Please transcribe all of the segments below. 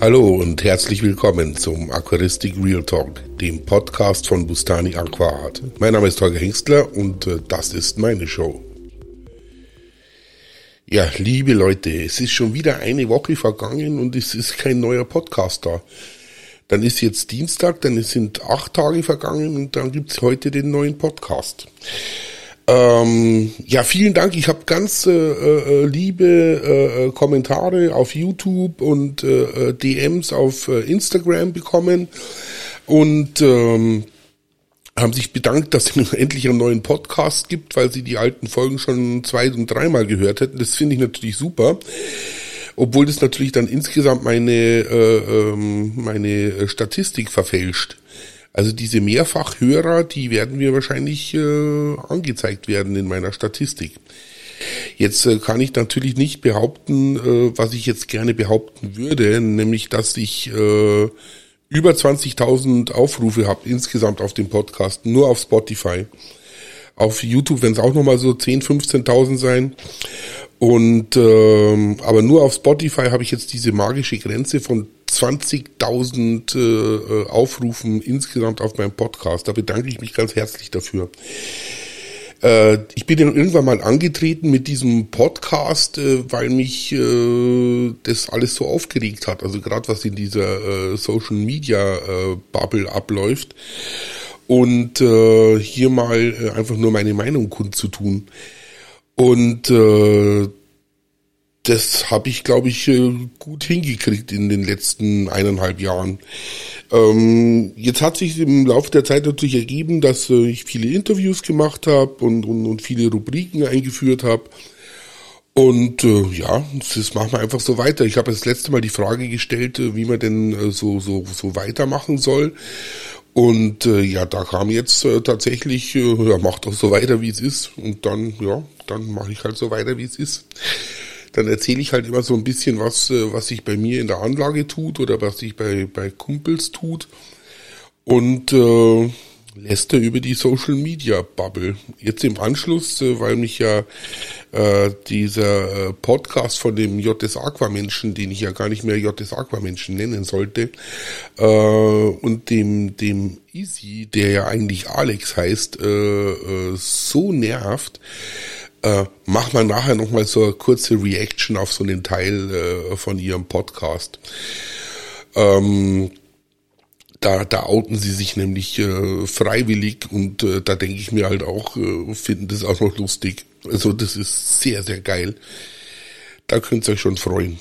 Hallo und herzlich willkommen zum Aquaristik Real Talk, dem Podcast von Bustani Aquaart. Mein Name ist Holger Hengstler und äh, das ist meine Show. Ja, liebe Leute, es ist schon wieder eine Woche vergangen und es ist kein neuer Podcast da. Dann ist jetzt Dienstag, dann sind acht Tage vergangen und dann gibt's heute den neuen Podcast. Ähm, ja, vielen Dank. Ich habe ganz äh, äh, liebe äh, Kommentare auf YouTube und äh, DMs auf äh, Instagram bekommen und ähm, haben sich bedankt, dass es endlich einen neuen Podcast gibt, weil sie die alten Folgen schon zwei und dreimal gehört hätten. Das finde ich natürlich super. Obwohl das natürlich dann insgesamt meine, äh, ähm, meine Statistik verfälscht. Also diese Mehrfachhörer, die werden mir wahrscheinlich äh, angezeigt werden in meiner Statistik. Jetzt äh, kann ich natürlich nicht behaupten, äh, was ich jetzt gerne behaupten würde, nämlich dass ich äh, über 20.000 Aufrufe habe insgesamt auf dem Podcast, nur auf Spotify. Auf YouTube werden es auch nochmal so 10.000, 15.000 sein. Und ähm, aber nur auf Spotify habe ich jetzt diese magische Grenze von 20.000 äh, Aufrufen insgesamt auf meinem Podcast. Da bedanke ich mich ganz herzlich dafür. Äh, ich bin irgendwann mal angetreten mit diesem Podcast, äh, weil mich äh, das alles so aufgeregt hat. Also gerade was in dieser äh, Social Media äh, Bubble abläuft. Und äh, hier mal äh, einfach nur meine Meinung kundzutun. Und äh, das habe ich, glaube ich, äh, gut hingekriegt in den letzten eineinhalb Jahren. Ähm, jetzt hat sich im Laufe der Zeit natürlich ergeben, dass äh, ich viele Interviews gemacht habe und, und, und viele Rubriken eingeführt habe. Und äh, ja, das machen wir einfach so weiter. Ich habe das letzte Mal die Frage gestellt, äh, wie man denn so, so, so weitermachen soll. Und äh, ja, da kam jetzt äh, tatsächlich, ja, mach doch so weiter, wie es ist. Und dann, ja, dann mache ich halt so weiter, wie es ist dann erzähle ich halt immer so ein bisschen was, äh, was sich bei mir in der Anlage tut oder was sich bei, bei Kumpels tut. Und äh, lässt er über die Social Media Bubble. Jetzt im Anschluss, äh, weil mich ja äh, dieser äh, Podcast von dem JS Aquamenschen, den ich ja gar nicht mehr JS Aquamenschen nennen sollte, äh, und dem dem Easy, der ja eigentlich Alex heißt, äh, äh, so nervt, äh, mach mal nachher nochmal so eine kurze Reaction auf so einen Teil äh, von ihrem Podcast. Ähm, da, da outen sie sich nämlich äh, freiwillig und äh, da denke ich mir halt auch, äh, finden das auch noch lustig. Also das ist sehr, sehr geil. Da könnt ihr euch schon freuen.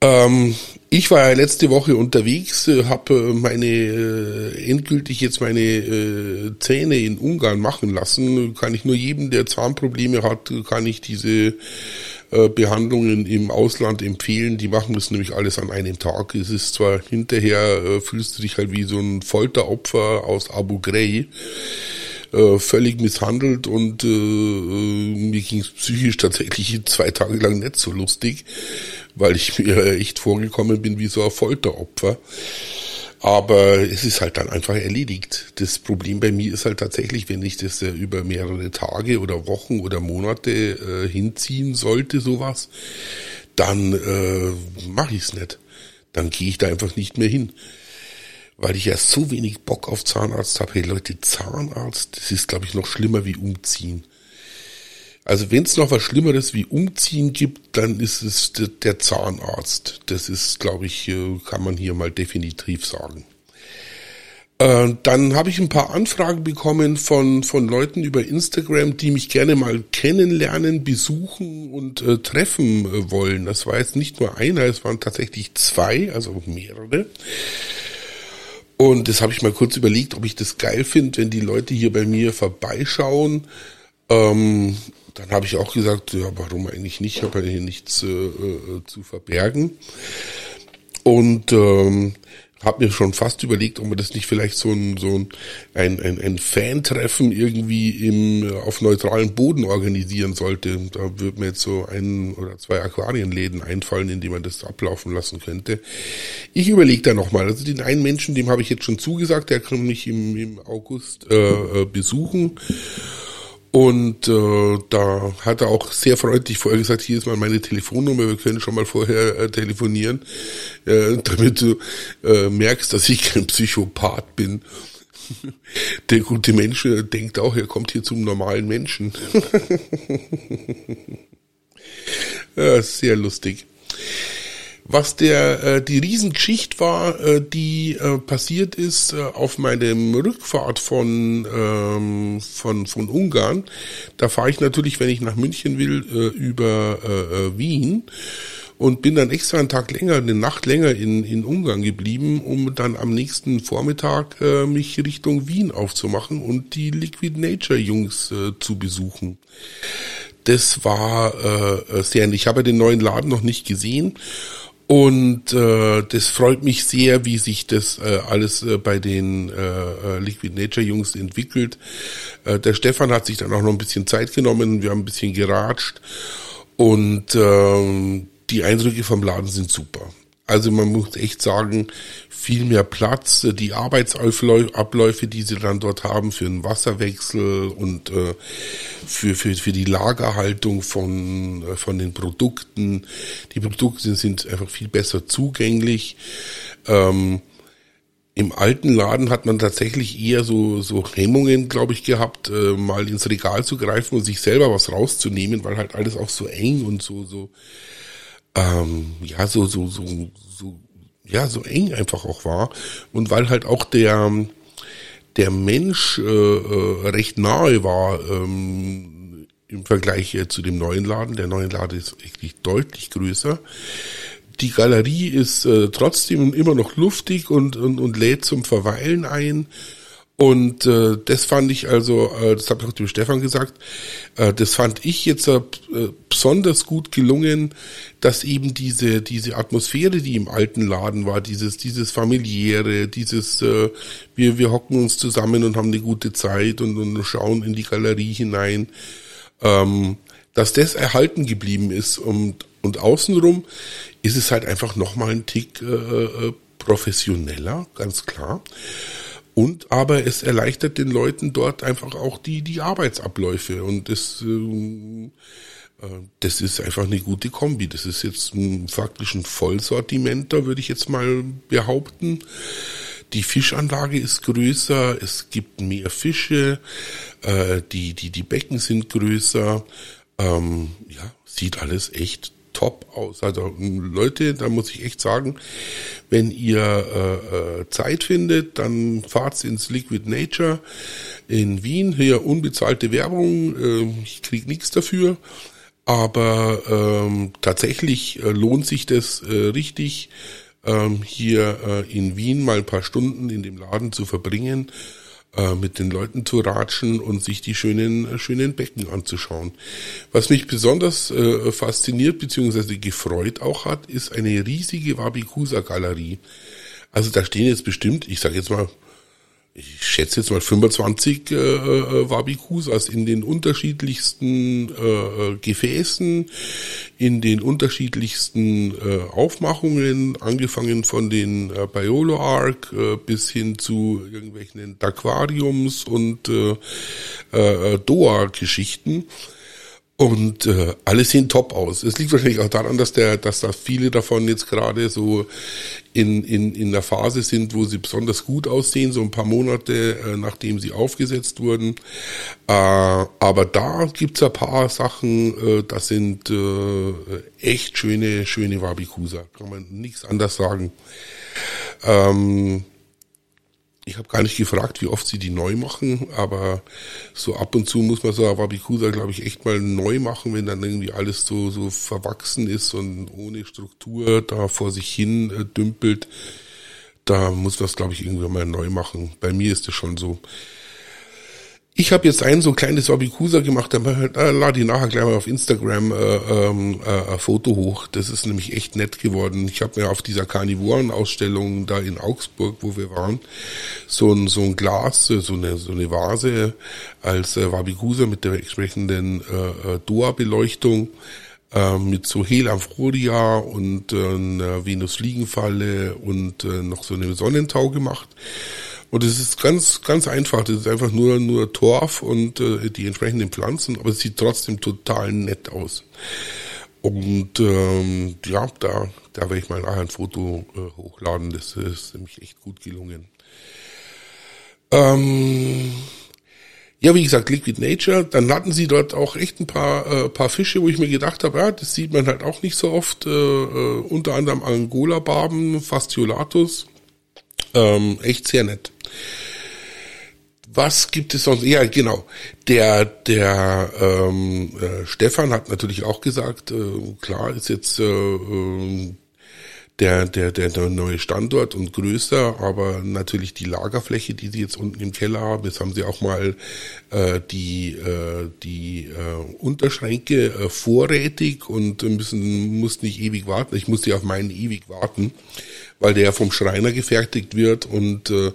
Ähm, ich war ja letzte Woche unterwegs, äh, habe äh, meine äh, endgültig jetzt meine äh, Zähne in Ungarn machen lassen. Kann ich nur jedem, der Zahnprobleme hat, kann ich diese Behandlungen im Ausland empfehlen. Die machen das nämlich alles an einem Tag. Es ist zwar hinterher, fühlst du dich halt wie so ein Folteropfer aus Abu Ghraib völlig misshandelt und äh mir ging es psychisch tatsächlich zwei Tage lang nicht so lustig, weil ich mir echt vorgekommen bin wie so ein Folteropfer. Aber es ist halt dann einfach erledigt. Das Problem bei mir ist halt tatsächlich, wenn ich das äh, über mehrere Tage oder Wochen oder Monate äh, hinziehen sollte, sowas, dann äh, mache ich es nicht. Dann gehe ich da einfach nicht mehr hin weil ich ja so wenig Bock auf Zahnarzt habe. Hey Leute, Zahnarzt, das ist, glaube ich, noch schlimmer wie umziehen. Also wenn es noch was Schlimmeres wie umziehen gibt, dann ist es der Zahnarzt. Das ist, glaube ich, äh, kann man hier mal definitiv sagen. Äh, dann habe ich ein paar Anfragen bekommen von, von Leuten über Instagram, die mich gerne mal kennenlernen, besuchen und äh, treffen äh, wollen. Das war jetzt nicht nur einer, es waren tatsächlich zwei, also mehrere. Und das habe ich mal kurz überlegt, ob ich das geil finde, wenn die Leute hier bei mir vorbeischauen. Ähm, dann habe ich auch gesagt, ja, warum eigentlich nicht? Ich habe ja hier nichts äh, äh, zu verbergen. Und ähm, habe mir schon fast überlegt, ob man das nicht vielleicht so ein so ein, ein, ein, ein Fan-Treffen irgendwie im auf neutralem Boden organisieren sollte. Da würde mir jetzt so ein oder zwei Aquarienläden einfallen, in die man das ablaufen lassen könnte. Ich überlege da nochmal. Also den einen Menschen, dem habe ich jetzt schon zugesagt, der kann mich im, im August äh, äh besuchen. Und äh, da hat er auch sehr freundlich vorher gesagt, hier ist mal meine Telefonnummer, wir können schon mal vorher äh, telefonieren, äh, damit du äh, merkst, dass ich kein Psychopath bin. Der gute Mensch äh, denkt auch, er kommt hier zum normalen Menschen. ja, sehr lustig. Was der äh, die Riesengeschichte war, äh, die äh, passiert ist äh, auf meinem Rückfahrt von ähm, von von Ungarn. Da fahre ich natürlich, wenn ich nach München will, äh, über äh, äh, Wien und bin dann extra einen Tag länger, eine Nacht länger in in Ungarn geblieben, um dann am nächsten Vormittag äh, mich Richtung Wien aufzumachen und die Liquid Nature Jungs äh, zu besuchen das war äh, äh sehr. Ich habe den neuen Laden noch nicht gesehen und äh, das freut mich sehr, wie sich das äh, alles äh, bei den äh, äh, Liquid Nature Jungs entwickelt. Äh, der Stefan hat sich dann auch noch ein bisschen Zeit genommen, wir haben ein bisschen geratscht und äh, die Eindrücke vom Laden sind super. Also man muss echt sagen, viel mehr Platz, die Arbeitsabläufe, die sie dann dort haben für einen Wasserwechsel und äh, für, für, für die Lagerhaltung von, äh, von den Produkten. Die Produkte sind einfach viel besser zugänglich. Ähm, im alten Laden hat man tatsächlich eher so, so Hemmungen, glaube ich, gehabt, äh, mal ins Regal zu greifen und sich selber was rauszunehmen, weil halt alles auch so eng und so, so ähm, ja, so, so, so, so, ja, so eng einfach auch war. Und weil halt auch der, der Mensch äh, äh, recht nahe war ähm, im Vergleich äh, zu dem neuen Laden. Der neue Laden ist wirklich deutlich größer. Die Galerie ist äh, trotzdem immer noch luftig und, und, und lädt zum Verweilen ein. Und äh, das fand ich also, äh, das habe ich auch dem Stefan gesagt, äh, das fand ich jetzt äh, besonders gut gelungen, dass eben diese diese Atmosphäre, die im alten Laden war, dieses dieses familiäre, dieses äh, wir wir hocken uns zusammen und haben eine gute Zeit und, und schauen in die Galerie hinein, ähm, dass das erhalten geblieben ist und und außenrum ist es halt einfach nochmal ein Tick äh, äh, professioneller, ganz klar. Und aber es erleichtert den Leuten dort einfach auch die, die Arbeitsabläufe. Und das, äh, äh, das ist einfach eine gute Kombi. Das ist jetzt ein, faktisch ein Vollsortiment, da würde ich jetzt mal behaupten. Die Fischanlage ist größer, es gibt mehr Fische, äh, die, die, die Becken sind größer. Ähm, ja, sieht alles echt top aus. Also Leute, da muss ich echt sagen, wenn ihr äh, äh, Zeit findet, dann fahrt's ins Liquid Nature in Wien. Hier unbezahlte Werbung, äh, ich krieg nichts dafür. Aber ähm, tatsächlich äh, lohnt sich das äh, richtig, ähm, hier äh, in Wien mal ein paar Stunden in dem Laden zu verbringen äh, mit den Leuten zu ratschen und sich die schönen, schönen Becken anzuschauen. Was mich besonders äh, fasziniert bzw. gefreut auch hat, ist eine riesige Wabikusa-Galerie. Also da stehen jetzt bestimmt, ich sage jetzt mal ich schätze jetzt mal 25 äh, äh, Wabikusas in den unterschiedlichsten äh, Gefäßen, in den unterschiedlichsten äh, Aufmachungen, angefangen von den äh, Biolo Arc äh, bis hin zu irgendwelchen Aquariums und äh, äh, Doa-Geschichten. Und äh, alle sehen top aus. Es liegt wahrscheinlich auch daran, dass der, dass da viele davon jetzt gerade so in, in, in der Phase sind, wo sie besonders gut aussehen, so ein paar Monate äh, nachdem sie aufgesetzt wurden. Äh, aber da gibt's ein paar Sachen, äh, das sind äh, echt schöne, schöne Wabikusa. Kann man nichts anders sagen. Ähm, ich habe gar nicht gefragt, wie oft sie die neu machen, aber so ab und zu muss man so Wabikusa, glaube ich, echt mal neu machen, wenn dann irgendwie alles so, so verwachsen ist und ohne Struktur da vor sich hin äh, dümpelt. Da muss man es, glaube ich, irgendwann mal neu machen. Bei mir ist es schon so. Ich habe jetzt ein so kleines Wabikusa gemacht, dann halt, äh, lade ich nachher gleich mal auf Instagram äh, ähm, äh, ein Foto hoch. Das ist nämlich echt nett geworden. Ich habe mir auf dieser Karnivoren-Ausstellung da in Augsburg, wo wir waren, so ein, so ein Glas, äh, so eine, so eine Vase als äh, Wabikusa mit der entsprechenden äh, äh, Doa-Beleuchtung äh, mit so Helamphoria und äh, Venus-Liegenfalle und äh, noch so einem Sonnentau gemacht. Und es ist ganz, ganz einfach. Das ist einfach nur, nur Torf und äh, die entsprechenden Pflanzen, aber es sieht trotzdem total nett aus. Und ähm, ja, da, da werde ich mal nachher ein Foto äh, hochladen. Das ist nämlich echt gut gelungen. Ähm, ja, wie gesagt, Liquid Nature. Dann hatten sie dort auch echt ein paar, äh, paar Fische, wo ich mir gedacht habe, ja, das sieht man halt auch nicht so oft. Äh, äh, unter anderem Angola-Barben, Fasciolatus. Ähm, echt sehr nett. Was gibt es sonst? Ja, genau. Der, der ähm, äh, Stefan hat natürlich auch gesagt, äh, klar ist jetzt äh, äh, der, der, der, der neue Standort und größer, aber natürlich die Lagerfläche, die sie jetzt unten im Keller haben, jetzt haben sie auch mal äh, die, äh, die äh, Unterschränke äh, vorrätig und müssen, muss nicht ewig warten. Ich musste auf meinen ewig warten, weil der vom Schreiner gefertigt wird und äh,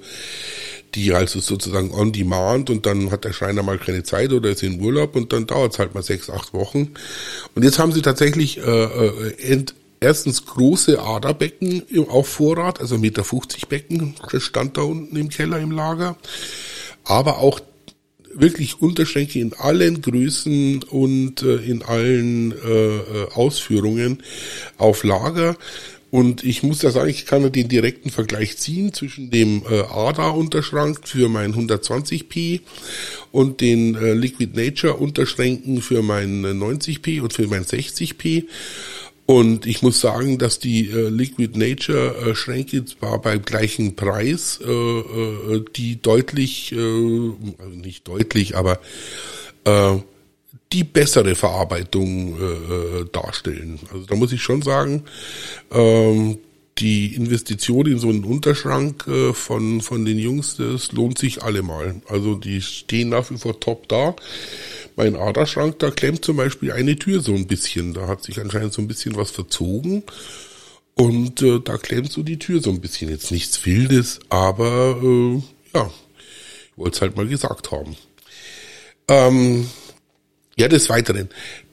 die also sozusagen on demand und dann hat der Schreiner mal keine Zeit oder ist in Urlaub und dann dauert es halt mal sechs, acht Wochen. Und jetzt haben sie tatsächlich äh, äh, ent, erstens große Aderbecken auf Vorrat, also Meter 50 Becken, das stand da unten im Keller im Lager, aber auch wirklich Unterschränke in allen Größen und äh, in allen äh, äh Ausführungen auf Lager. Und ich muss ja sagen, ich kann den direkten Vergleich ziehen zwischen dem äh, ADA-Unterschrank für mein 120p und den äh, Liquid Nature Unterschränken für mein 90p und für mein 60p. Und ich muss sagen, dass die äh, Liquid Nature äh, Schränke zwar beim gleichen Preis, äh, äh, die deutlich, äh, also nicht deutlich, aber äh, die bessere Verarbeitung äh, äh, darstellen. Also da muss ich schon sagen, ähm, die Investition in so einen Unterschrank äh, von, von den Jungs, das lohnt sich allemal. Also die stehen nach wie vor top da mein Aderschrank, da klemmt zum Beispiel eine Tür so ein bisschen. Da hat sich anscheinend so ein bisschen was verzogen. Und äh, da klemmt so die Tür so ein bisschen. Jetzt nichts Wildes, aber äh, ja, ich wollte es halt mal gesagt haben. Ähm, ja, des Weiteren,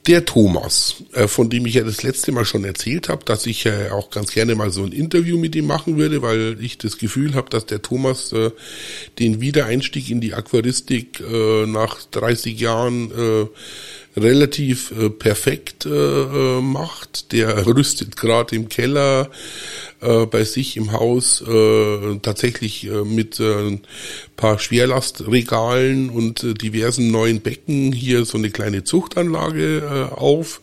der Thomas, äh, von dem ich ja das letzte Mal schon erzählt habe, dass ich äh, auch ganz gerne mal so ein Interview mit ihm machen würde, weil ich das Gefühl habe, dass der Thomas äh, den Wiedereinstieg in die Aquaristik nach 30 Jahren relativ perfekt macht. Der rüstet gerade im Keller äh, bei sich im Haus äh, tatsächlich äh, mit äh, paar Schwerlastregalen und äh, diversen neuen Becken hier so eine kleine Zuchtanlage äh, auf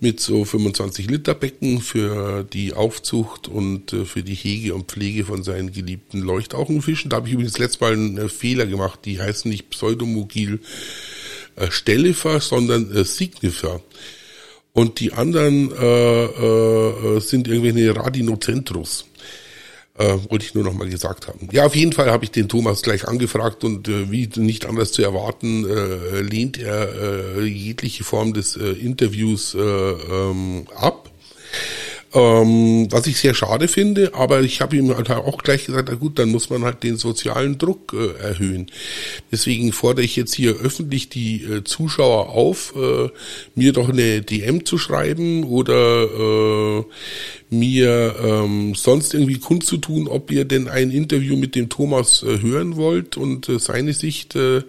mit so 25 Liter Becken für die Aufzucht und äh, für die Hege und Pflege von seinen geliebten Leuchtauchenfischen. Da habe ich übrigens letztes Mal einen Fehler gemacht. Die heißen nicht Pseudomogil äh, Stellifer, sondern Signifer. Und die anderen äh, äh, sind irgendwelche Radinocentrus. Äh, wollte ich nur noch mal gesagt haben. Ja, auf jeden Fall habe ich den Thomas gleich angefragt und äh, wie nicht anders zu erwarten, äh, lehnt er äh, jegliche Form des äh, Interviews äh, ähm, ab. Ähm, was ich sehr schade finde, aber ich habe ihm halt auch gleich gesagt, na gut, dann muss man halt den sozialen Druck äh, erhöhen. Deswegen fordere ich jetzt hier öffentlich die äh, Zuschauer auf, äh, mir doch eine DM zu schreiben oder äh, mir ähm, sonst irgendwie kundzutun, ob ihr denn ein Interview mit dem Thomas äh, hören wollt und äh, seine Sicht äh,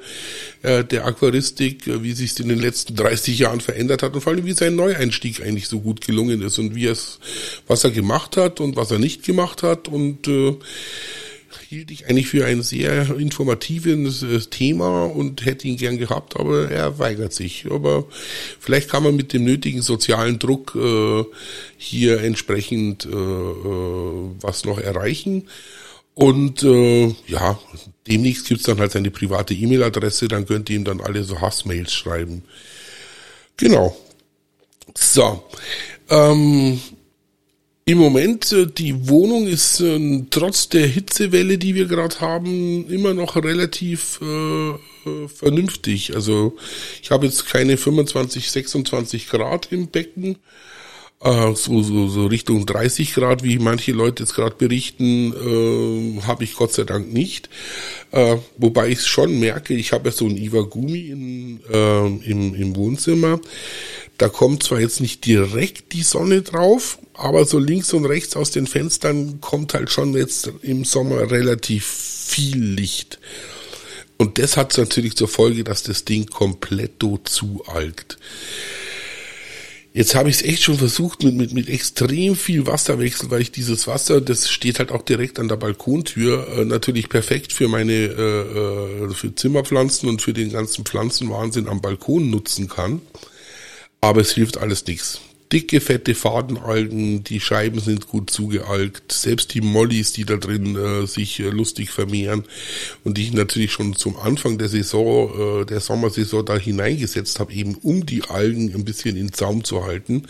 äh der Aquaristik, äh, wie sich in den letzten 30 Jahren verändert hat und vor allem wie sein Neueinstieg eigentlich so gut gelungen ist und wie es, was er gemacht hat und was er nicht gemacht hat und äh, hielt ich eigentlich für ein sehr informatives äh, Thema und hätte ihn gern gehabt, aber er weigert sich. Aber vielleicht kann man mit dem nötigen sozialen Druck äh, hier entsprechend äh, äh, was noch erreichen. Und äh, ja, demnächst gibt's dann halt seine private E-Mail-Adresse, dann könnt ihr ihm dann alle so Hassmails schreiben. Genau. So. Ähm, im Moment, äh, die Wohnung ist äh, trotz der Hitzewelle, die wir gerade haben, immer noch relativ äh, äh, vernünftig. Also ich habe jetzt keine 25, 26 Grad im Becken. Äh, so, so, so Richtung 30 Grad, wie manche Leute jetzt gerade berichten, äh, habe ich Gott sei Dank nicht. Äh, wobei ich schon merke, ich habe ja so ein Iwagumi in, äh, im, im Wohnzimmer. Da kommt zwar jetzt nicht direkt die Sonne drauf, aber so links und rechts aus den Fenstern kommt halt schon jetzt im Sommer relativ viel Licht. Und das hat natürlich zur Folge, dass das Ding komplett zualgt. Jetzt habe ich es echt schon versucht mit, mit, mit extrem viel Wasserwechsel, weil ich dieses Wasser, das steht halt auch direkt an der Balkontür, äh, natürlich perfekt für meine äh, äh, für Zimmerpflanzen und für den ganzen Pflanzenwahnsinn am Balkon nutzen kann. Aber es hilft alles nichts dicke, fette Fadenalgen, die Scheiben sind gut zugealgt, selbst die Mollys, die da drin äh, sich äh, lustig vermehren und die ich natürlich schon zum Anfang der Saison, äh, der Sommersaison da hineingesetzt habe, eben um die Algen ein bisschen in Zaum zu halten,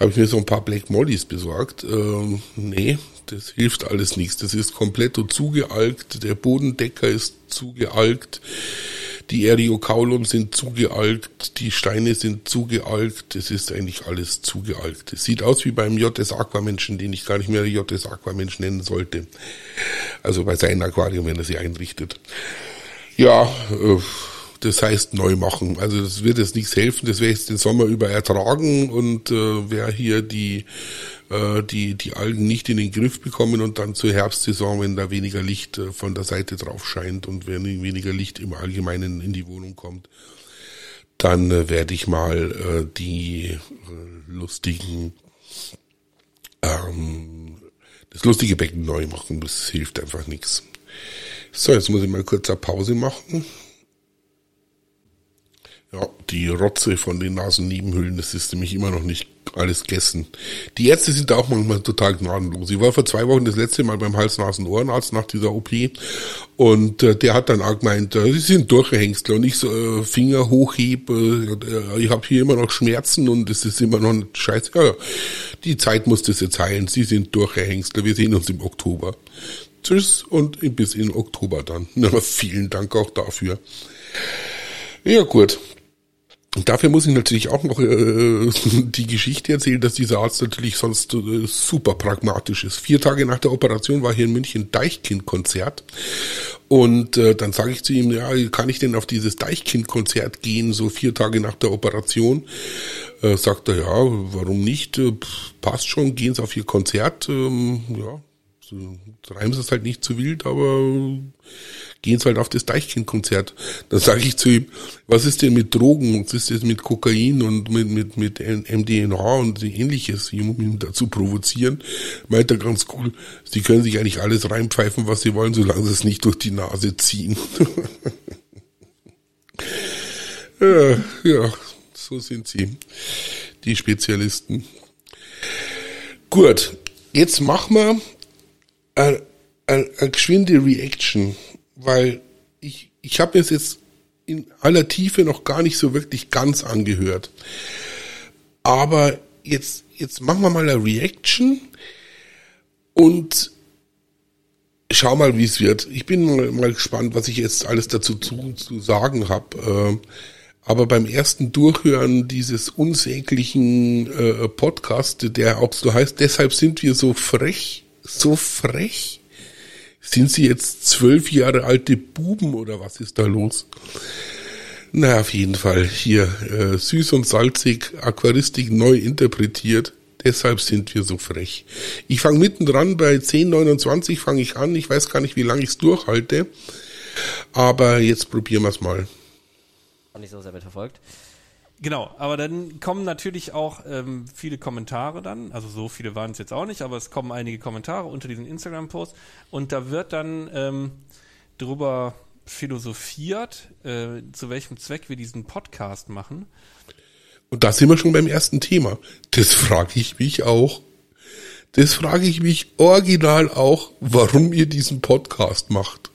habe ich mir so ein paar Black Mollys besorgt. Ähm, nee, das hilft alles nichts. Das ist komplett zugealgt, der Bodendecker ist zugealgt. Die Eriocaulum sind zugealgt, die Steine sind zugealgt, es ist eigentlich alles zugealgt. Es sieht aus wie beim JS Aquamenschen, den ich gar nicht mehr JS Aquamensch nennen sollte. Also bei seinem Aquarium, wenn er sie einrichtet. Ja, äh, das heißt neu machen. Also das wird jetzt nichts helfen, das werde ich jetzt den Sommer über ertragen und äh, wer hier die äh, die, die Algen nicht in den Griff bekommen und dann zur Herbstsaison, wenn da weniger Licht äh, von der Seite drauf scheint und wenn weniger Licht im Allgemeinen in die Wohnung kommt, dann äh, werde ich mal äh, die äh, lustigen ähm, das lustige Becken neu machen. Das hilft einfach nichts. So, jetzt muss ich mal kurz eine Pause machen. Ja, die Rotze von den Nasennebenhüllen, das ist nämlich immer noch nicht alles gegessen. Die Ärzte sind da auch manchmal total gnadenlos. Ich war vor zwei Wochen das letzte Mal beim Hals-Nasen-Ohrenarzt nach dieser OP und äh, der hat dann auch gemeint, äh, sie sind Durchhängsler und ich so äh, Finger hochhebe, äh, ich habe hier immer noch Schmerzen und es ist immer noch ein Scheiß. Ja, die Zeit muss das jetzt heilen. Sie sind Durchhängsler. Wir sehen uns im Oktober. Tschüss und bis in Oktober dann. Na, vielen Dank auch dafür. Ja gut, und dafür muss ich natürlich auch noch äh, die Geschichte erzählen, dass dieser Arzt natürlich sonst äh, super pragmatisch ist. Vier Tage nach der Operation war hier in München Deichkind-Konzert. Und äh, dann sage ich zu ihm, ja, kann ich denn auf dieses Deichkind-Konzert gehen, so vier Tage nach der Operation? Äh, sagt er, ja, warum nicht? Äh, passt schon, gehen Sie auf Ihr Konzert. Ähm, ja, so, treiben Sie es halt nicht zu wild, aber gehen Sie halt auf das Deichkind-Konzert. Dann sage ich zu ihm, was ist denn mit Drogen, was ist das mit Kokain und mit, mit, mit MDNA und ähnliches, um ihn dazu provozieren, meint er ganz cool, Sie können sich eigentlich alles reinpfeifen, was Sie wollen, solange Sie es nicht durch die Nase ziehen. ja, ja, so sind sie, die Spezialisten. Gut, jetzt machen wir eine, eine, eine geschwinde Reaction weil ich, ich habe es jetzt in aller Tiefe noch gar nicht so wirklich ganz angehört. Aber jetzt, jetzt machen wir mal eine Reaction und schau mal, wie es wird. Ich bin mal, gespannt, was ich jetzt alles dazu zu, zu sagen habe. Äh, aber beim ersten Durchhören dieses unsäglichen äh, Podcast, der auch so heißt, deshalb sind wir so frech, so frech, sind sie jetzt zwölf Jahre alte Buben oder was ist da los? Na, auf jeden Fall hier äh, süß und salzig, Aquaristik neu interpretiert. Deshalb sind wir so frech. Ich fange mittendran bei 10,29 fange ich an. Ich weiß gar nicht, wie lange ich es durchhalte. Aber jetzt probieren wir es mal. Nicht so sehr mitverfolgt. Genau, aber dann kommen natürlich auch ähm, viele Kommentare dann, also so viele waren es jetzt auch nicht, aber es kommen einige Kommentare unter diesen Instagram-Post und da wird dann ähm, drüber philosophiert, äh, zu welchem Zweck wir diesen Podcast machen. Und da sind wir schon beim ersten Thema. Das frage ich mich auch. Das frage ich mich original auch, warum ihr diesen Podcast macht.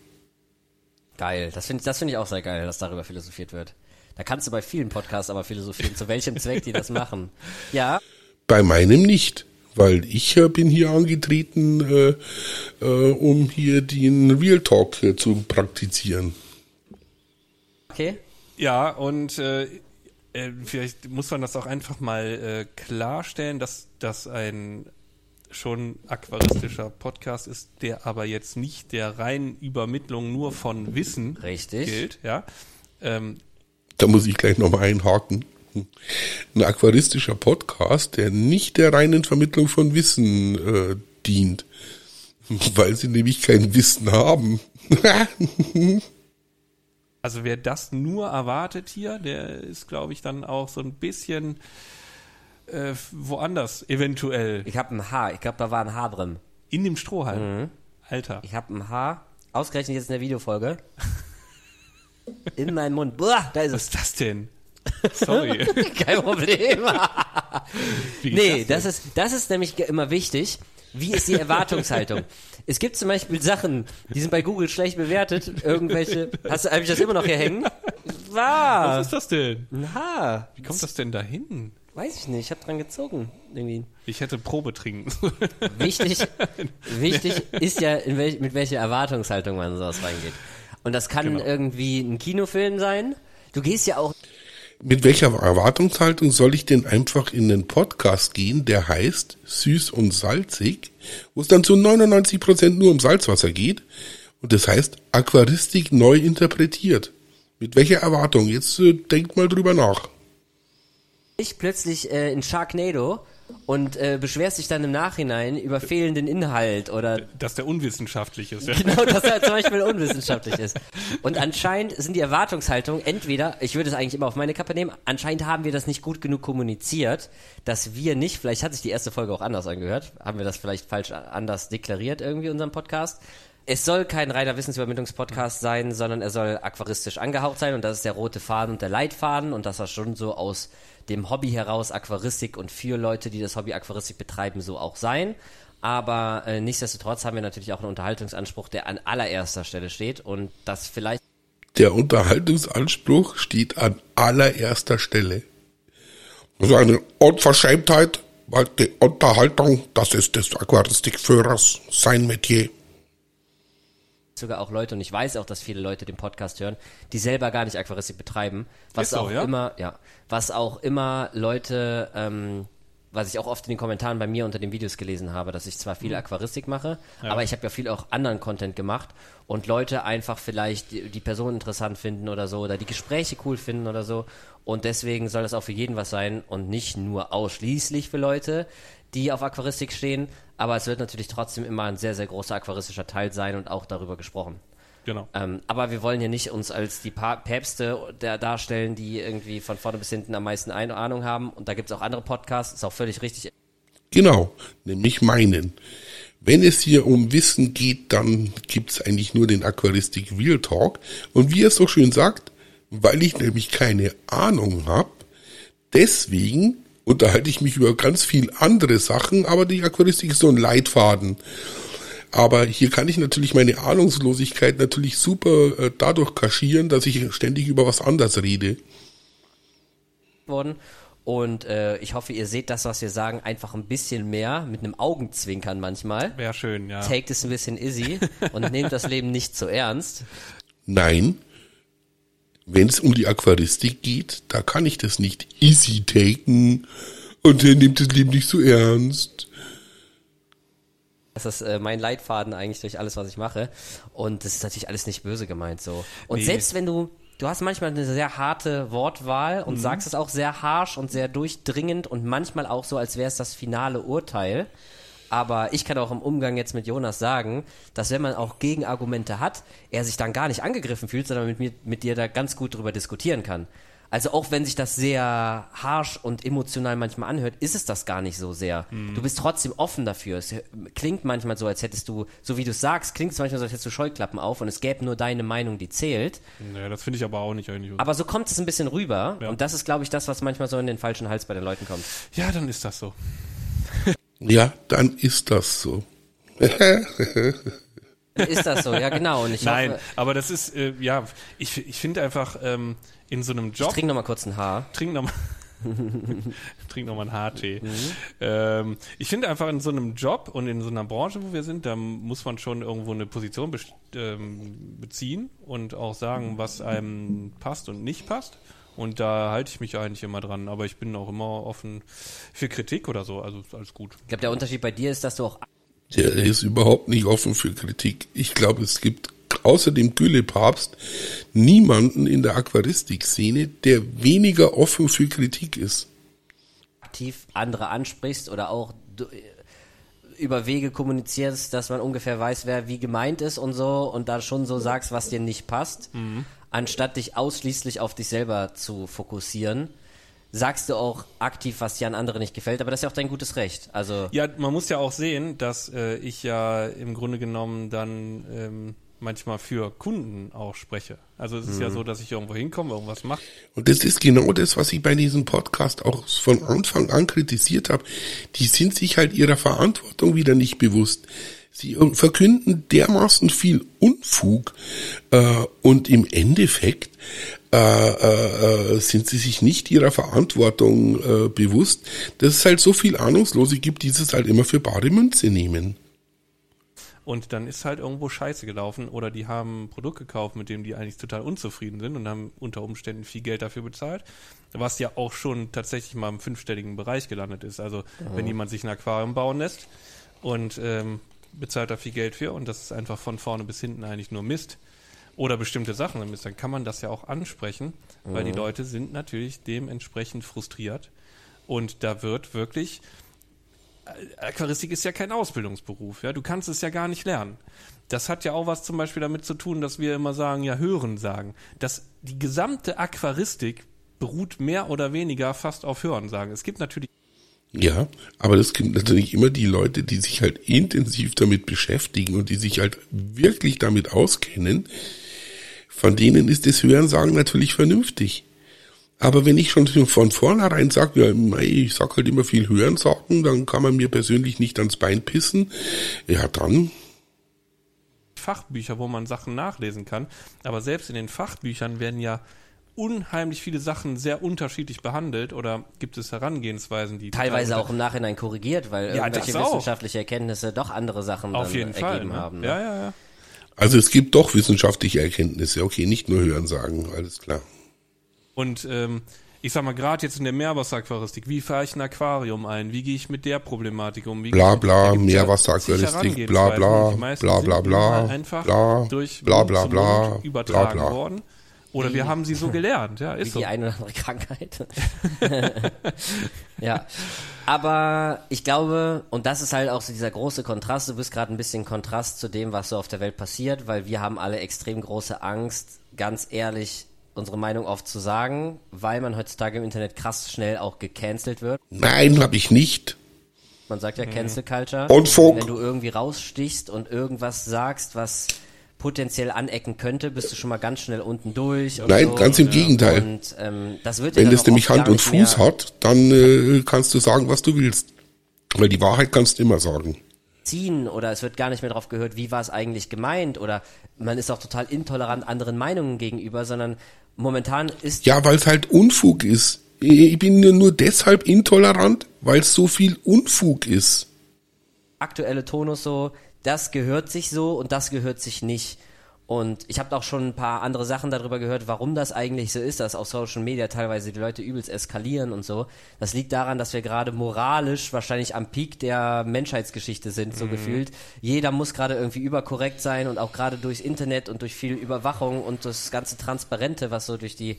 Geil, das finde das find ich auch sehr geil, dass darüber philosophiert wird. Da kannst du bei vielen Podcasts aber philosophieren, zu welchem Zweck die das machen. Ja. Bei meinem nicht, weil ich äh, bin hier angetreten, äh, äh, um hier den Real Talk äh, zu praktizieren. Okay. Ja, und äh, äh, vielleicht muss man das auch einfach mal klarstellen, dass das ein schon aquaristischer Podcast ist, der aber jetzt nicht der reinen Übermittlung nur von Wissen Richtig. gilt. Ja. Ähm, da muss ich gleich nochmal einhaken. Ein aquaristischer Podcast, der nicht der reinen Vermittlung von Wissen äh, dient, weil sie nämlich kein Wissen haben. Also wer das nur erwartet hier, der ist, glaube ich, dann auch so ein bisschen äh, woanders eventuell. Ich habe ein Haar. Ich glaube, da war ein Haar drin. In dem Strohhalm. Mhm. Alter. Ich habe ein Haar, ausgerechnet jetzt in der Videofolge, in meinen Mund. Boah, da ist Was es. ist das denn? Sorry. Kein Problem. Nee, das ist, das ist nämlich immer wichtig. Wie ist die Erwartungshaltung? es gibt zum Beispiel Sachen, die sind bei Google schlecht bewertet. Irgendwelche. Hast du, hab ich das immer noch hier hängen? War. Was ist das denn? Haar. Wie kommt das denn dahin? Weiß ich nicht. Ich habe dran gezogen. Irgendwie. Ich hätte Probe trinken. Wichtig, wichtig ist ja, in welch, mit welcher Erwartungshaltung man in sowas reingeht. Und das kann Genau. irgendwie ein Kinofilm sein. Du gehst ja auch Mit welcher Erwartungshaltung soll ich denn einfach in einen Podcast gehen, der heißt Süß und Salzig, wo es dann zu 99 Prozent nur um Salzwasser geht und das heißt Aquaristik neu interpretiert. Mit welcher Erwartung? Jetzt äh, denkt mal drüber nach. ich plötzlich äh, in Sharknado und äh, beschwerst dich dann im Nachhinein über fehlenden Inhalt oder Dass der unwissenschaftlich ist. Ja. genau, dass er zum Beispiel unwissenschaftlich ist. Und anscheinend sind die Erwartungshaltungen entweder, ich würde es eigentlich immer auf meine Kappe nehmen, anscheinend haben wir das nicht gut genug kommuniziert, dass wir nicht, vielleicht hat sich die erste Folge auch anders angehört, haben wir das vielleicht falsch anders deklariert irgendwie, unseren Podcast. Es soll kein reiner Wissensübermittlungspodcast sein, sondern er soll aquaristisch angehaucht sein und das ist der rote Faden und der Leitfaden und das war schon so aus dem Hobby heraus Aquaristik und für Leute, die das Hobby Aquaristik betreiben, so auch sein. Aber äh, nichtsdestotrotz haben wir natürlich auch einen Unterhaltungsanspruch, der an allererster Stelle steht und das vielleicht Der Unterhaltungsanspruch steht an allererster Stelle. Das ist eine Unverschämtheit, weil die Unterhaltung, das ist des Aquaristikführers sein Metier. Sogar auch Leute, und ich weiß auch, dass viele Leute den Podcast hören, die selber gar nicht Aquaristik betreiben, was so, auch ja? immer, ja, was auch immer Leute, ähm, was ich auch oft in den Kommentaren bei mir unter den Videos gelesen habe, dass ich zwar Mhm. viel Aquaristik mache, aber ich habe ja viel auch anderen Content gemacht und Leute einfach vielleicht die, die Person interessant finden oder so oder die Gespräche cool finden oder so und deswegen soll das auch für jeden was sein und nicht nur ausschließlich für Leute, die auf Aquaristik stehen, aber es wird natürlich trotzdem immer ein sehr, sehr großer aquaristischer Teil sein und auch darüber gesprochen. Genau. Ähm, aber wir wollen ja nicht uns als die pa Päpste der darstellen, die irgendwie von vorne bis hinten am meisten Ein Ahnung haben. Und da gibt es auch andere Podcasts, ist auch völlig richtig. Genau, nämlich meinen. Wenn es hier um Wissen geht, dann gibt's eigentlich nur den Aquaristik Real Talk. Und wie er es so schön sagt, weil ich nämlich keine Ahnung habe, deswegen unterhalte ich mich über ganz viel andere Sachen, aber die Aquaristik ist so ein Leitfaden. Aber hier kann ich natürlich meine Ahnungslosigkeit natürlich super äh, dadurch kaschieren, dass ich ständig über was anderes rede. worden. Und äh, ich hoffe, ihr seht das, was wir sagen, einfach ein bisschen mehr mit einem Augenzwinkern manchmal. Wäre schön, ja. Take this ein bisschen easy und nehmt das Leben nicht so ernst. Nein, wenn es um die Aquaristik geht, da kann ich das nicht easy taken und der nimmt das Leben nicht so ernst. Das ist äh, mein Leitfaden eigentlich durch alles, was ich mache. Und das ist natürlich alles nicht böse gemeint so. Und Nee. selbst wenn du, du hast manchmal eine sehr harte Wortwahl und sagst es auch sehr harsh und sehr durchdringend und manchmal auch so, als wäre es das finale Urteil. Aber ich kann auch im Umgang jetzt mit Jonas sagen, dass wenn man auch Gegenargumente hat, er sich dann gar nicht angegriffen fühlt, sondern mit mir, mit dir da ganz gut drüber diskutieren kann. Also auch wenn sich das sehr harsh und emotional manchmal anhört, ist es das gar nicht so sehr. Du bist trotzdem offen dafür. Es klingt manchmal so, als hättest du, so wie du es sagst, klingt es manchmal so, als hättest du Scheuklappen auf und es gäbe nur deine Meinung, die zählt. Naja, das finde ich aber auch nicht eigentlich. Aber so kommt es ein bisschen rüber Ja. und das ist, glaube ich, das, was manchmal so in den falschen Hals bei den Leuten kommt. ja, dann ist das so. Ja, dann ist das so. Ist das so? Ja, genau. Und ich Nein, hoffe, aber das ist, äh, ja, ich, ich finde einfach ähm, in so einem ich Job. trinke noch mal kurz ein Haar. trink noch mal trink noch mal einen Haartee. Ähm, ich finde einfach in so einem Job und in so einer Branche, wo wir sind, da muss man schon irgendwo eine Position ähm, beziehen und auch sagen, was einem passt und nicht passt. Und da halte ich mich eigentlich immer dran. Aber ich bin auch immer offen für Kritik oder so. Also ist alles gut. Ich glaube, der Unterschied bei dir ist, dass du auch Der ist überhaupt nicht offen für Kritik. Ich glaube, es gibt außer dem Gülle-Papst niemanden in der Aquaristik-Szene, der weniger offen für Kritik ist. aktiv andere ansprichst oder auch du- über Wege kommunizierst, dass man ungefähr weiß, wer wie gemeint ist und so und da schon so sagst, was dir nicht passt, anstatt dich ausschließlich auf dich selber zu fokussieren, sagst du auch aktiv, was dir an anderen nicht gefällt, aber das ist ja auch dein gutes Recht. Also Ja, man muss ja auch sehen, dass äh, ich ja im Grunde genommen dann ähm, manchmal für Kunden auch spreche. Also es ist ja so, dass ich irgendwo hinkomme, irgendwas mache. Und das ist genau das, was ich bei diesem Podcast auch von Anfang an kritisiert habe. Die sind sich halt ihrer Verantwortung wieder nicht bewusst. Sie verkünden dermaßen viel Unfug äh, und im Endeffekt äh, äh, äh, sind sie sich nicht ihrer Verantwortung äh, bewusst, dass es halt so viel Ahnungslose gibt, die es halt immer für bare Münze nehmen. Und dann ist halt irgendwo Scheiße gelaufen oder die haben ein Produkt gekauft, mit dem die eigentlich total unzufrieden sind und haben unter Umständen viel Geld dafür bezahlt, was ja auch schon tatsächlich mal im fünfstelligen Bereich gelandet ist. Also wenn jemand sich ein Aquarium bauen lässt und ähm, bezahlt da viel Geld für und das ist einfach von vorne bis hinten eigentlich nur Mist oder bestimmte Sachen Mist, dann kann man das ja auch ansprechen, weil die Leute sind natürlich dementsprechend frustriert und da wird wirklich Aquaristik ist ja kein Ausbildungsberuf, ja. Du kannst es ja gar nicht lernen. Das hat ja auch was zum Beispiel damit zu tun, dass wir immer sagen, ja, hören sagen. Dass die gesamte Aquaristik beruht mehr oder weniger fast auf Hören sagen. Es gibt natürlich Ja, aber das sind natürlich immer die Leute, die sich halt intensiv damit beschäftigen und die sich halt wirklich damit auskennen. Von denen ist das Hörensagen natürlich vernünftig. Aber wenn ich schon von vornherein sage, ja, ich sag halt immer viel Hörensagen, dann kann man mir persönlich nicht ans Bein pissen. Ja, dann, Fachbücher, wo man Sachen nachlesen kann. Aber selbst in den Fachbüchern werden ja unheimlich viele Sachen sehr unterschiedlich behandelt oder gibt es Herangehensweisen, die teilweise auch im Nachhinein korrigiert, weil Ja, irgendwelche wissenschaftliche Erkenntnisse doch andere Sachen auf dann jeden Fall ne? haben. Ne? Ja, ja, ja. also es gibt doch wissenschaftliche Erkenntnisse. Okay, nicht nur Hörensagen, alles klar. Und ähm, ich sag mal, gerade jetzt in der Meerwasseraquaristik, wie fahre ich ein Aquarium ein? Wie gehe ich mit der Problematik um? Wie Bla bla, Meerwasseraquaristik, bla bla, bla bla nun bla, mal einfach bla, durch bla Mund bla zu bla, Mund bla übertragen bla. Oder wir haben sie so gelernt, ja, Wie ist so. die eine oder andere Krankheit. ja. Aber ich glaube, und das ist halt auch so dieser große Kontrast, du bist gerade ein bisschen Kontrast zu dem, was so auf der Welt passiert, weil wir haben alle extrem große Angst, ganz ehrlich unsere Meinung oft zu sagen, weil man heutzutage im Internet krass schnell auch gecancelt wird. Nein, habe ich nicht. Man sagt ja Cancel Culture. Unfug. Wenn du irgendwie rausstichst und irgendwas sagst, was potenziell anecken könnte, bist du schon mal ganz schnell unten durch. Nein, so. ganz im Gegenteil. Und ähm, das wird Wenn auch nämlich Hand und Fuß hat, dann äh, kannst du sagen, was du willst. Weil die Wahrheit kannst du immer sagen. ziehen oder es wird gar nicht mehr darauf gehört, wie war es eigentlich gemeint oder man ist auch total intolerant anderen Meinungen gegenüber, sondern momentan ist Ja, weil es halt Unfug ist. Ich bin nur- nur deshalb intolerant, weil es so viel Unfug ist. aktuelle Tonus so, das gehört sich so und das gehört sich nicht. Und ich habe auch schon ein paar andere Sachen darüber gehört, warum das eigentlich so ist, dass auf Social Media teilweise die Leute übelst eskalieren und so. Das liegt daran, dass wir gerade moralisch wahrscheinlich am Peak der Menschheitsgeschichte sind, so gefühlt. Jeder muss gerade irgendwie überkorrekt sein und auch gerade durchs Internet und durch viel Überwachung und das ganze Transparente, was so durch die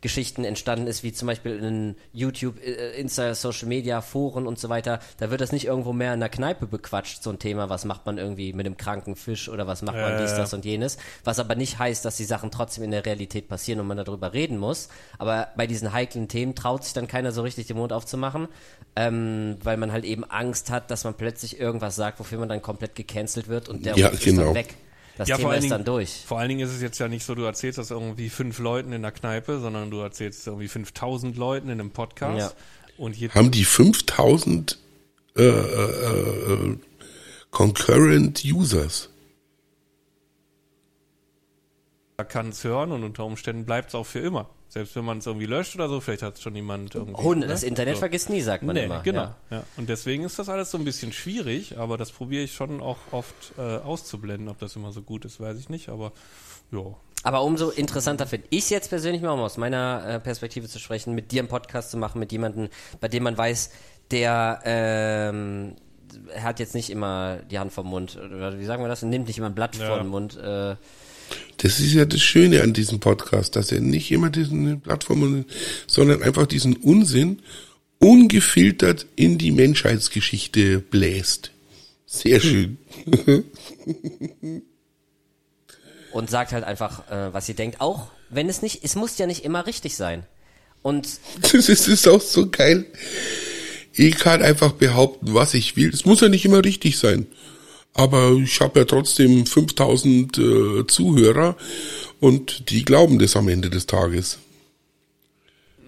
Geschichten entstanden ist, wie zum Beispiel in YouTube, äh, Insta, Social Media, Foren und so weiter, da wird das nicht irgendwo mehr in der Kneipe bequatscht, so ein Thema, was macht man irgendwie mit einem kranken Fisch oder was macht man Ja, dies, das und jenes, was aber nicht heißt, dass die Sachen trotzdem in der Realität passieren und man darüber reden muss, aber bei diesen heiklen Themen traut sich dann keiner so richtig den Mund aufzumachen, ähm, weil man halt eben Angst hat, dass man plötzlich irgendwas sagt, wofür man dann komplett gecancelt wird und der Ja, ist genau. dann weg. Das Ja, Thema vor allen ist Dingen- dann durch. Vor allen Dingen ist es jetzt ja nicht so, du erzählst das irgendwie fünf Leuten in der Kneipe, sondern du erzählst irgendwie 5000 Leuten in einem Podcast. Ja. Haben die 5000 äh, äh, äh, concurrent Users? kann es hören und unter Umständen bleibt es auch für immer. Selbst wenn man es irgendwie löscht oder so, vielleicht hat es schon jemand irgendwie. Ne? das Internet so. vergisst nie, sagt man Nee, immer. genau. Ja. Ja. Und deswegen ist das alles so ein bisschen schwierig, aber das probiere ich schon auch oft äh, auszublenden. Ob das immer so gut ist, weiß ich nicht, aber ja. Aber umso interessanter finde ich jetzt persönlich mal, um aus meiner äh, Perspektive zu sprechen, mit dir einen Podcast zu machen, mit jemandem, bei dem man weiß, der ähm, hat jetzt nicht immer die Hand vom Mund, oder wie sagen wir das, nimmt nicht immer ein Blatt Ja. vor den Mund, äh, Das ist ja das Schöne an diesem Podcast, dass er nicht immer diesen Plattformen, sondern einfach diesen Unsinn ungefiltert in die Menschheitsgeschichte bläst. Sehr schön. Und sagt halt einfach, äh, was sie denkt, auch wenn es nicht, es muss ja nicht immer richtig sein. Und Das ist, das ist auch so geil. Ich kann einfach behaupten, was ich will. Es muss ja nicht immer richtig sein. Aber ich habe ja trotzdem 5000 äh, Zuhörer und die glauben das am Ende des Tages.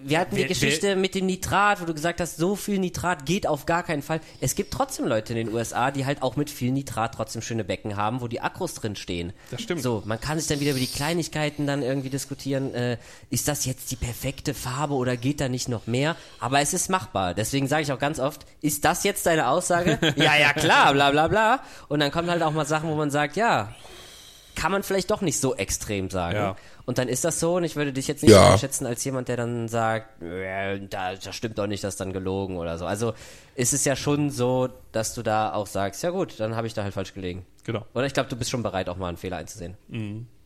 Wir hatten die Geschichte mit dem Nitrat, wo du gesagt hast, so viel Nitrat geht auf gar keinen Fall. Es gibt trotzdem Leute in den USA, die halt auch mit viel Nitrat trotzdem schöne Becken haben, wo die Akkus drin stehen. Das stimmt. So, man kann sich dann wieder über die Kleinigkeiten dann irgendwie diskutieren. Äh, ist das jetzt die perfekte Farbe oder geht da nicht noch mehr? Aber es ist machbar. Deswegen sage ich auch ganz oft, ist das jetzt deine Aussage? ja, ja, klar, bla bla bla. Und dann kommen halt auch mal Sachen, wo man sagt, ja, kann man vielleicht doch nicht so extrem sagen. Ja. Und dann ist das so und ich würde dich jetzt nicht Ja. einschätzen als jemand, der dann sagt, äh, da, das stimmt doch nicht, das ist dann gelogen oder so. Also ist es ja schon so, dass du da auch sagst, ja gut, dann habe ich da halt falsch gelegen. Genau. Oder ich glaube, du bist schon bereit, auch mal einen Fehler einzusehen.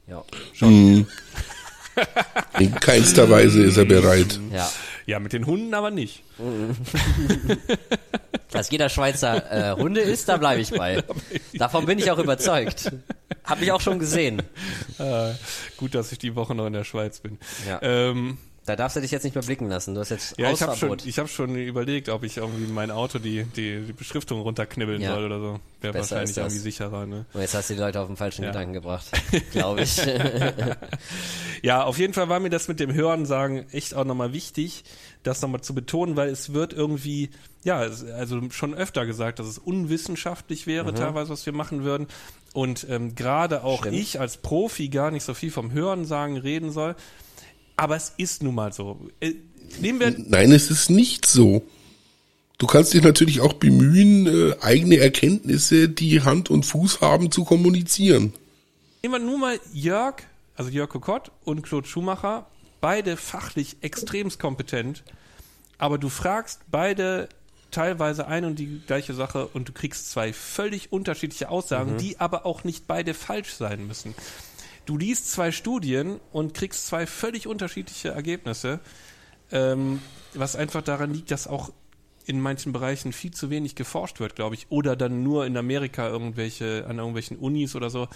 Ja. In keinster Weise ist er bereit. ja. Ja, mit den Hunden aber nicht. Dass jeder Schweizer äh, Hunde ist, da bleibe ich bei. Davon bin ich auch überzeugt. Habe ich auch schon gesehen. Äh, gut, dass ich die Woche noch in der Schweiz bin. Ja. Ähm, Da darfst du dich jetzt nicht mehr blicken lassen. Du hast jetzt ja, ich habe schon, Hausverbot. ich hab schon überlegt, ob ich irgendwie mein Auto die, die, die Beschriftung runterknibbeln Ja. soll oder so. Wäre wahrscheinlich irgendwie sicherer. Ne? Und jetzt hast du die Leute auf den falschen Ja. Gedanken gebracht, glaube ich. Ja, auf jeden Fall war mir das mit dem Hören sagen echt auch nochmal wichtig, das nochmal zu betonen, weil es wird irgendwie, ja, also schon öfter gesagt, dass es unwissenschaftlich wäre, teilweise, was wir machen würden. Und ähm, gerade auch Stimmt. ich als Profi gar nicht so viel vom Hören sagen reden soll. Aber es ist nun mal so. Äh, nehmen wir Nein, es ist nicht so. Du kannst dich natürlich auch bemühen, äh, eigene Erkenntnisse, die Hand und Fuß haben, zu kommunizieren. Nehmen wir nur mal Jörg, also Jörg Kokott und Claude Schumacher, beide fachlich extremst kompetent, aber du fragst beide teilweise ein und die gleiche Sache und du kriegst zwei völlig unterschiedliche Aussagen, die aber auch nicht beide falsch sein müssen. Du liest zwei Studien und kriegst zwei völlig unterschiedliche Ergebnisse, ähm, was einfach daran liegt, dass auch in manchen Bereichen viel zu wenig geforscht wird, glaube ich. Oder dann nur in Amerika irgendwelche, an irgendwelchen Unis oder so,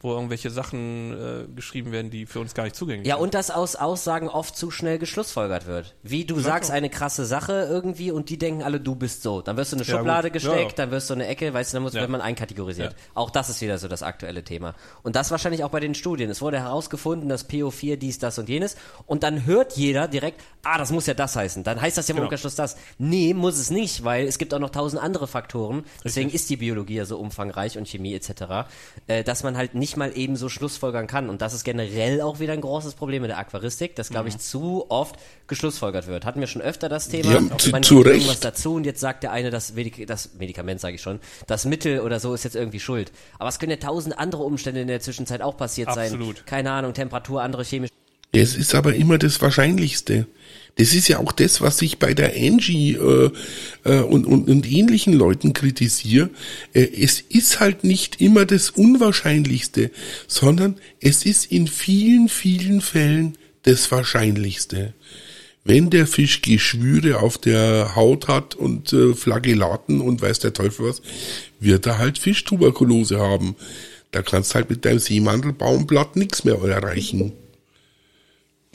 wo irgendwelche Sachen äh, geschrieben werden, die für uns gar nicht zugänglich Ja, sind. und dass aus Aussagen oft zu schnell geschlussfolgert wird. Wie du sagst eine krasse Sache irgendwie und die denken alle, du bist so. Dann wirst du in eine Ja, Schublade gut. gesteckt, Ja, ja. dann wirst du in eine Ecke, weißt du, dann muss, Ja. wird man einkategorisiert. Ja. Auch das ist wieder so das aktuelle Thema. Und das wahrscheinlich auch bei den Studien. Es wurde herausgefunden, dass PO4 dies, das und jenes. Und dann hört jeder direkt, ah, das muss ja das heißen. Dann heißt das ja im Genau. Umkehrschluss das. Nee, muss es nicht, weil es gibt auch noch tausend andere Faktoren. Deswegen ist die Biologie ja so umfangreich und Chemie etc., äh, dass man halt nicht mal eben so schlussfolgern kann. Und das ist generell auch wieder ein großes Problem mit der Aquaristik, dass, glaube ich, zu oft geschlussfolgert wird. Hatten wir schon öfter das Thema. Ja, zu- Man zu irgendwas dazu und jetzt sagt der eine, das, Medik das Medikament, sage ich schon, das Mittel oder so ist jetzt irgendwie schuld. Aber es können ja tausend andere Umstände in der Zwischenzeit auch passiert sein. Absolut. Keine Ahnung, Temperatur, andere chemische Es ist aber immer das Wahrscheinlichste. Das ist ja auch das, was ich bei der Angie äh, äh, und, und, und ähnlichen Leuten kritisiere. Äh, es ist halt nicht immer das Unwahrscheinlichste, sondern es ist in vielen, vielen Fällen das Wahrscheinlichste. Wenn der Fisch Geschwüre auf der Haut hat und äh, Flagellaten und weiß der Teufel was, wird er halt Fischtuberkulose haben. Da kannst halt mit deinem Seemandelbaumblatt nichts mehr erreichen.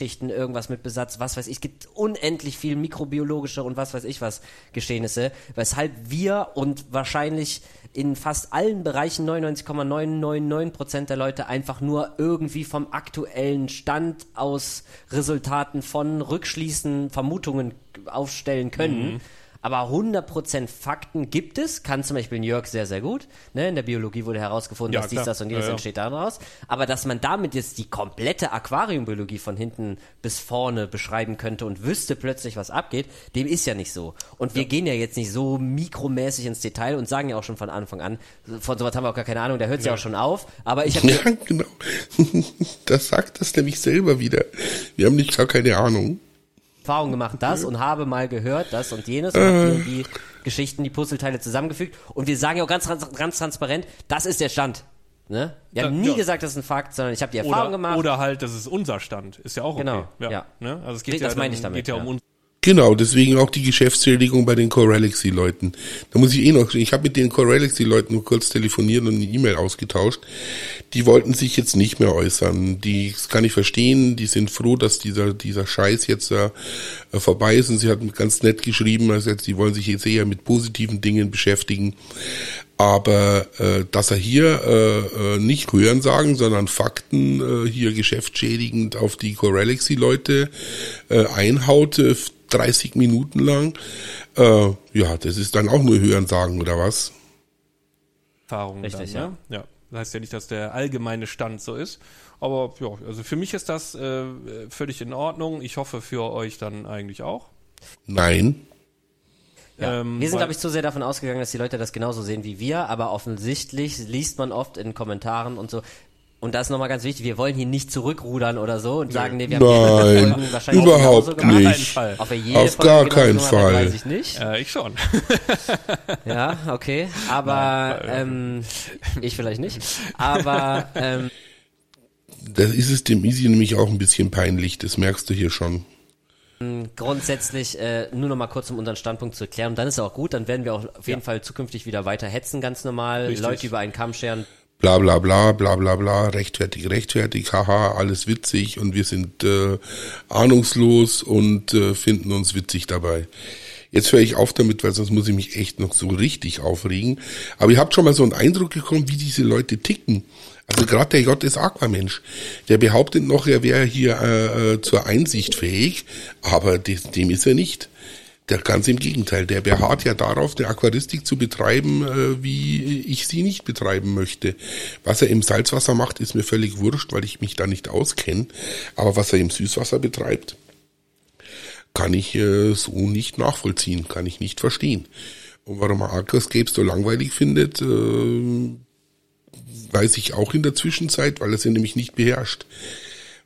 Geschichten, irgendwas mit Besatz, was weiß ich. Es gibt unendlich viel mikrobiologische und was weiß ich was Geschehnisse, weshalb wir und wahrscheinlich in fast allen Bereichen 99,999 Prozent der Leute einfach nur irgendwie vom aktuellen Stand aus Resultaten von Rückschließen, Vermutungen aufstellen können. Aber 100% Fakten gibt es, kann zum Beispiel Jörg sehr, sehr gut. Ne? In der Biologie wurde herausgefunden, Ja, dass dies, klar. das und jenes Ja, ja. entsteht daraus. Aber dass man damit jetzt die komplette Aquariumbiologie von hinten bis vorne beschreiben könnte und wüsste plötzlich, was abgeht, dem ist ja nicht so. Und wir gehen ja jetzt nicht so mikromäßig ins Detail und sagen ja auch schon von Anfang an, von sowas haben wir auch gar keine Ahnung, da hört es ja. Ja. auch schon auf. Aber ich habe Ja, genau. Das sagt das nämlich selber wieder. Wir haben nicht gar keine Ahnung. Erfahrung gemacht, das und habe mal gehört, das und jenes und hab die, Geschichten, die Puzzleteile zusammengefügt. Und wir sagen ja auch ganz, ganz transparent, das ist der Stand. Ne? Wir haben Ja, nie ja. gesagt, das ist ein Fakt, sondern ich habe die Erfahrung Oder, gemacht. oder halt, das ist unser Stand. Ist ja auch okay. Genau, ja. Ne? Also es geht Das ja, meine dann- ich damit, geht ja, um uns. Genau, deswegen auch die Geschäftsschädigung bei den Corelixy-Leuten. Da muss ich eh noch, ich habe mit den Corelixy-Leuten nur kurz telefoniert und eine E-Mail ausgetauscht. Die wollten sich jetzt nicht mehr äußern. Die das kann ich verstehen, die sind froh, dass dieser, dieser Scheiß jetzt äh, vorbei ist und sie hatten ganz nett geschrieben, also jetzt, die wollen sich jetzt eher mit positiven Dingen beschäftigen. Aber äh, dass er hier äh, äh, nicht Hören sagen, sondern Fakten äh, hier geschäftsschädigend auf die Corelixy-Leute äh, einhaut, äh, 30 Minuten lang, äh, ja, das ist dann auch nur Hören sagen, oder was? Erfahrungen Richtig, dann, ne? ja. Das heißt ja nicht, dass der allgemeine Stand so ist. Aber ja, also für mich ist das äh, völlig in Ordnung. Ich hoffe für euch dann eigentlich auch. Nein. Ja. Ähm, wir sind, glaube ich, zu sehr davon ausgegangen, dass die Leute das genauso sehen wie wir, aber offensichtlich liest man oft in Kommentaren und so. Und das ist nochmal ganz wichtig, wir wollen hier nicht zurückrudern oder so und sagen, nee, wir haben die Nein, Folgen wahrscheinlich überhaupt keinen nicht. Auf Folge gar genauso keinen Fall. Weiß ich nicht. Äh, ich schon. Ja, okay. Aber ähm, ich vielleicht nicht. Aber ähm, Das ist es dem Easy nämlich auch ein bisschen peinlich, das merkst du hier schon. grundsätzlich äh, nur noch mal kurz um unseren Standpunkt zu erklären. Und dann ist auch gut, dann werden wir auch auf jeden Fall zukünftig wieder weiter hetzen, ganz normal. Richtig. Leute über einen Kamm scheren. Bla bla bla, bla bla bla, rechtfertig, rechtfertig, haha, alles witzig und wir sind äh, ahnungslos und äh, finden uns witzig dabei. Jetzt höre ich auf damit, weil sonst muss ich mich echt noch so richtig aufregen. Aber ihr habt schon mal so einen Eindruck bekommen, wie diese Leute ticken. Also gerade der J ist Aquamensch. Der behauptet noch, er wäre hier äh, äh, zur Einsicht fähig, aber dem ist er nicht. Der ganz im Gegenteil, der beharrt ja darauf, eine Aquaristik zu betreiben, äh, wie ich sie nicht betreiben möchte. Was er im Salzwasser macht, ist mir völlig wurscht, weil ich mich da nicht auskenne. Aber was er im Süßwasser betreibt, kann ich äh, so nicht nachvollziehen, kann ich nicht verstehen. Und warum er Aquascapes so langweilig findet, äh, weiß ich auch in der Zwischenzeit, weil er sie nämlich nicht beherrscht.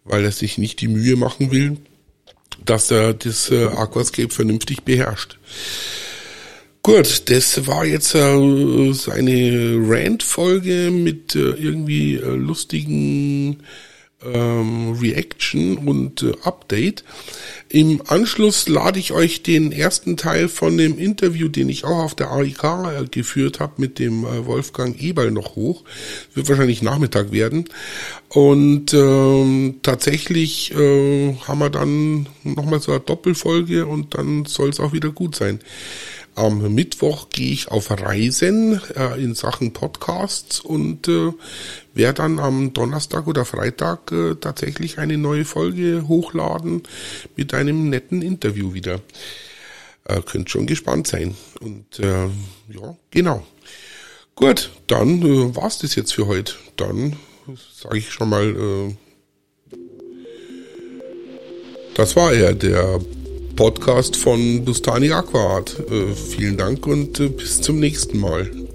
Weil er sich nicht die Mühe machen will, dass er das äh, Aquascape vernünftig beherrscht. Gut, das war jetzt äh, so eine Rant-Folge mit äh, irgendwie äh, lustigen ähm, Reaction und äh, Update. Im Anschluss lade ich euch den ersten Teil von dem Interview, den ich auch auf der AIK äh, geführt habe, mit dem äh, Wolfgang Eberl noch hoch. Wird wahrscheinlich Nachmittag werden. Und ähm, tatsächlich äh, haben wir dann nochmal so eine Doppelfolge und dann soll es auch wieder gut sein. Am Mittwoch gehe ich auf Reisen äh, in Sachen Podcasts und äh, werde dann am Donnerstag oder Freitag äh, tatsächlich eine neue Folge hochladen mit einem netten Interview wieder. Äh, könnt schon gespannt sein. Und äh, ja, genau. Gut, dann äh, war's das jetzt für heute. Dann sage ich schon mal, äh, das war er, der Podcast von Bustani Aquaart. Äh, vielen Dank und äh, bis zum nächsten Mal.